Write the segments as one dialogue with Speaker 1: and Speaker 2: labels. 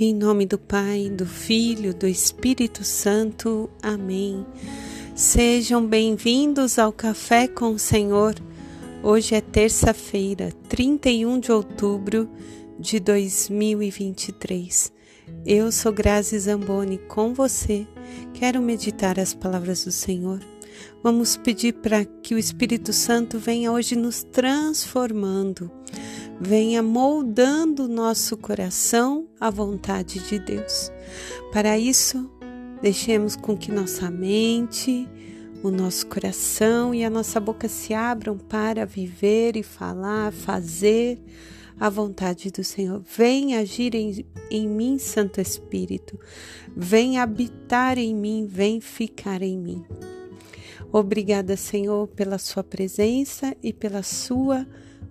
Speaker 1: Em nome do Pai, do Filho, do Espírito Santo. Amém. Sejam bem-vindos ao Café com o Senhor. Hoje é terça-feira, 31 de outubro de 2023. Eu sou Grazi Zamboni com você. Quero meditar as palavras do Senhor. Vamos pedir para que o Espírito Santo venha hoje nos transformando venha moldando nosso coração à vontade de Deus. Para isso, deixemos com que nossa mente, o nosso coração e a nossa boca se abram para viver e falar, fazer a vontade do Senhor. Vem agir em, em mim, Santo Espírito. Vem habitar em mim, vem ficar em mim. Obrigada, Senhor, pela Sua presença e pela Sua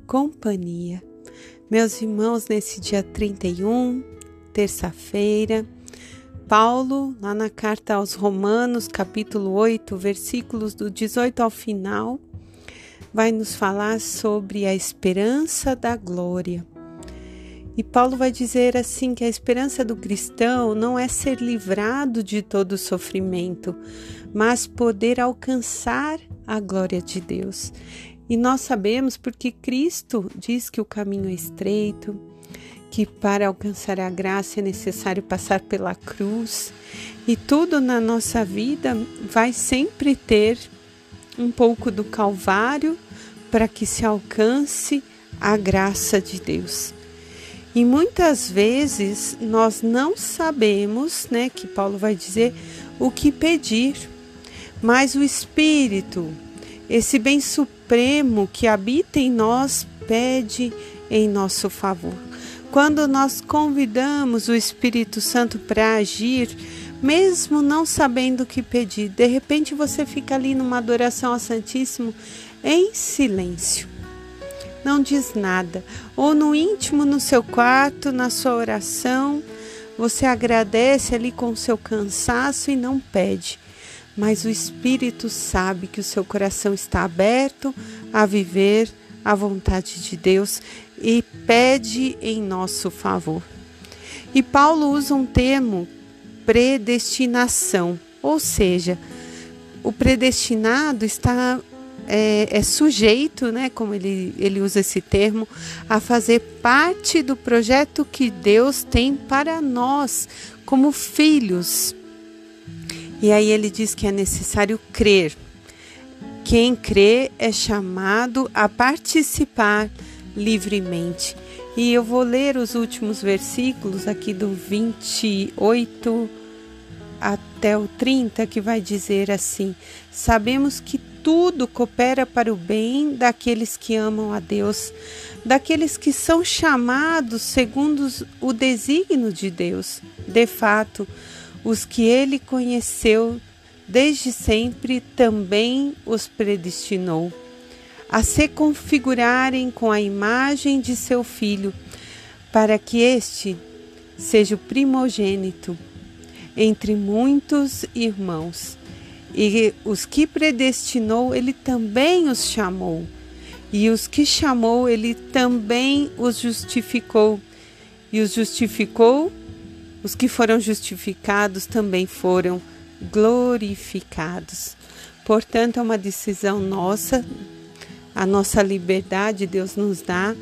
Speaker 1: companhia. Meus irmãos, nesse dia 31, terça-feira, Paulo, lá na carta aos Romanos, capítulo 8, versículos do 18 ao final, vai nos falar sobre a esperança da glória. E Paulo vai dizer assim que a esperança do cristão não é ser livrado de todo sofrimento, mas poder alcançar a glória de Deus. E nós sabemos porque Cristo diz que o caminho é estreito, que para alcançar a graça é necessário passar pela cruz, e tudo na nossa vida vai sempre ter um pouco do Calvário para que se alcance a graça de Deus. E muitas vezes nós não sabemos, né, que Paulo vai dizer, o que pedir, mas o Espírito, esse bem supremo que habita em nós pede em nosso favor. Quando nós convidamos o Espírito Santo para agir, mesmo não sabendo o que pedir, de repente você fica ali numa adoração ao Santíssimo em silêncio. Não diz nada, ou no íntimo, no seu quarto, na sua oração, você agradece ali com o seu cansaço e não pede mas o Espírito sabe que o seu coração está aberto a viver a vontade de Deus e pede em nosso favor. E Paulo usa um termo predestinação, ou seja, o predestinado está é, é, sujeito, né, como ele, ele usa esse termo, a fazer parte do projeto que Deus tem para nós, como filhos. E aí ele diz que é necessário crer. Quem crê é chamado a participar livremente. E eu vou ler os últimos versículos aqui do 28 até o 30, que vai dizer assim: Sabemos que tudo coopera para o bem daqueles que amam a Deus, daqueles que são chamados segundo o desígnio de Deus. De fato, os que ele conheceu desde sempre também os predestinou a se configurarem com a imagem de seu filho, para que este seja o primogênito entre muitos irmãos. E os que predestinou, ele também os chamou. E os que chamou, ele também os justificou. E os justificou, os que foram justificados também foram glorificados. Portanto, é uma decisão nossa, a nossa liberdade Deus nos dá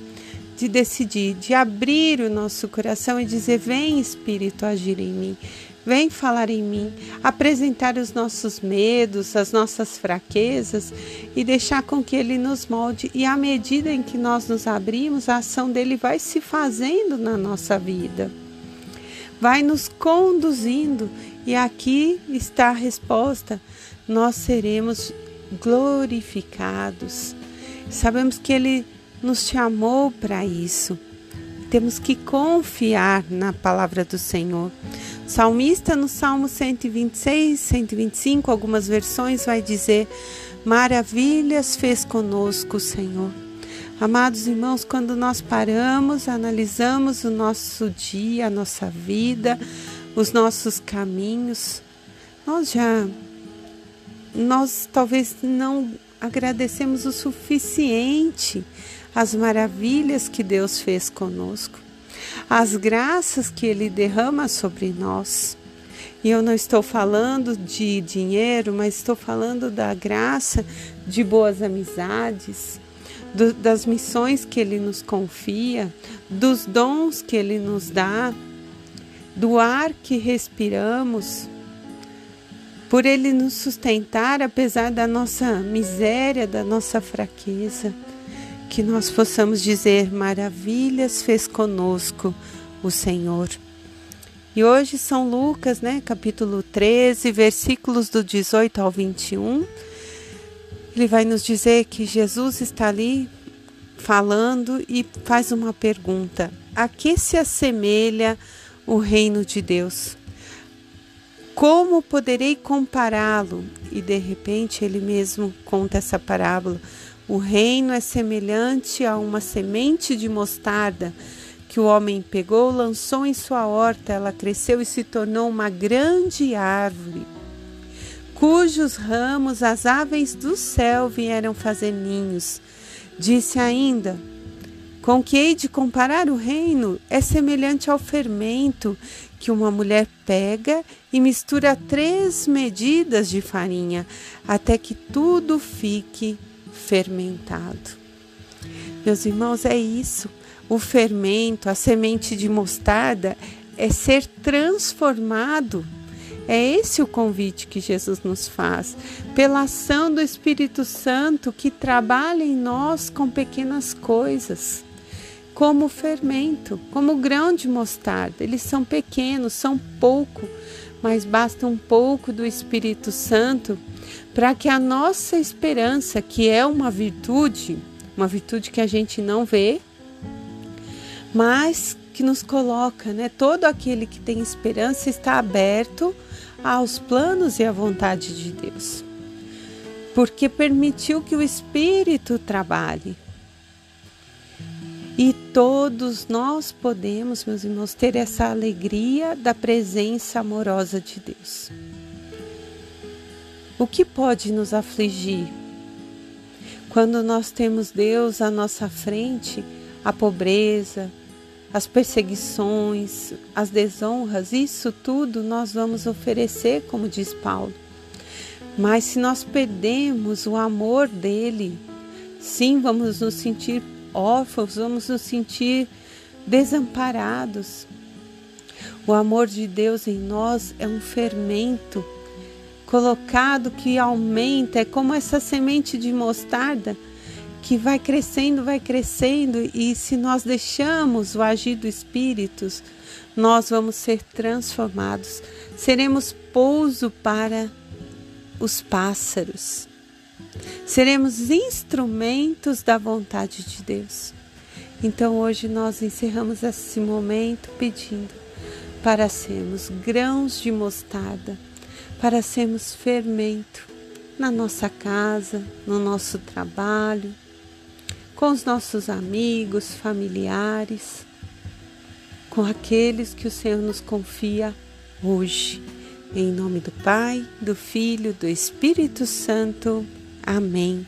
Speaker 1: de decidir, de abrir o nosso coração e dizer: Vem Espírito agir em mim, vem falar em mim, apresentar os nossos medos, as nossas fraquezas e deixar com que Ele nos molde. E à medida em que nós nos abrimos, a ação dele vai se fazendo na nossa vida vai nos conduzindo. E aqui está a resposta: nós seremos glorificados. Sabemos que Ele nos chamou para isso. Temos que confiar na palavra do Senhor. O salmista, no Salmo 126, 125, algumas versões, vai dizer: Maravilhas fez conosco o Senhor. Amados irmãos, quando nós paramos, analisamos o nosso dia, a nossa vida, os nossos caminhos, nós já nós talvez não agradecemos o suficiente as maravilhas que Deus fez conosco. as graças que Ele derrama sobre nós. E eu não estou falando de dinheiro, mas estou falando da graça de boas amizades, do, das missões que Ele nos confia, dos dons que Ele nos dá, do ar que respiramos, por Ele nos sustentar apesar da nossa miséria, da nossa fraqueza. Que nós possamos dizer: maravilhas fez conosco o Senhor. E hoje São Lucas, né, capítulo 13, versículos do 18 ao 21. Ele vai nos dizer que Jesus está ali falando e faz uma pergunta: a que se assemelha o reino de Deus? Como poderei compará-lo? E de repente ele mesmo conta essa parábola. O reino é semelhante a uma semente de mostarda que o homem pegou, lançou em sua horta, ela cresceu e se tornou uma grande árvore, cujos ramos as aves do céu vieram fazer ninhos. Disse ainda: Com que hei de comparar o reino? É semelhante ao fermento que uma mulher pega e mistura três medidas de farinha, até que tudo fique fermentado. Meus irmãos, é isso. O fermento, a semente de mostarda, é ser transformado. É esse o convite que Jesus nos faz, pela ação do Espírito Santo que trabalha em nós com pequenas coisas, como fermento, como grão de mostarda. Eles são pequenos, são pouco, mas basta um pouco do Espírito Santo para que a nossa esperança, que é uma virtude, uma virtude que a gente não vê, mas que nos coloca, né? Todo aquele que tem esperança está aberto aos planos e à vontade de Deus, porque permitiu que o Espírito trabalhe. E todos nós podemos, meus irmãos, ter essa alegria da presença amorosa de Deus. O que pode nos afligir? Quando nós temos Deus à nossa frente, a pobreza, as perseguições, as desonras, isso tudo nós vamos oferecer, como diz Paulo. Mas se nós perdemos o amor dele, sim, vamos nos sentir órfãos, vamos nos sentir desamparados. O amor de Deus em nós é um fermento colocado que aumenta, é como essa semente de mostarda que vai crescendo, vai crescendo, e se nós deixamos o agir do Espírito, nós vamos ser transformados, seremos pouso para os pássaros, seremos instrumentos da vontade de Deus. Então hoje nós encerramos esse momento pedindo para sermos grãos de mostarda para sermos fermento na nossa casa, no nosso trabalho, com os nossos amigos, familiares, com aqueles que o Senhor nos confia hoje. Em nome do Pai, do Filho, do Espírito Santo. Amém.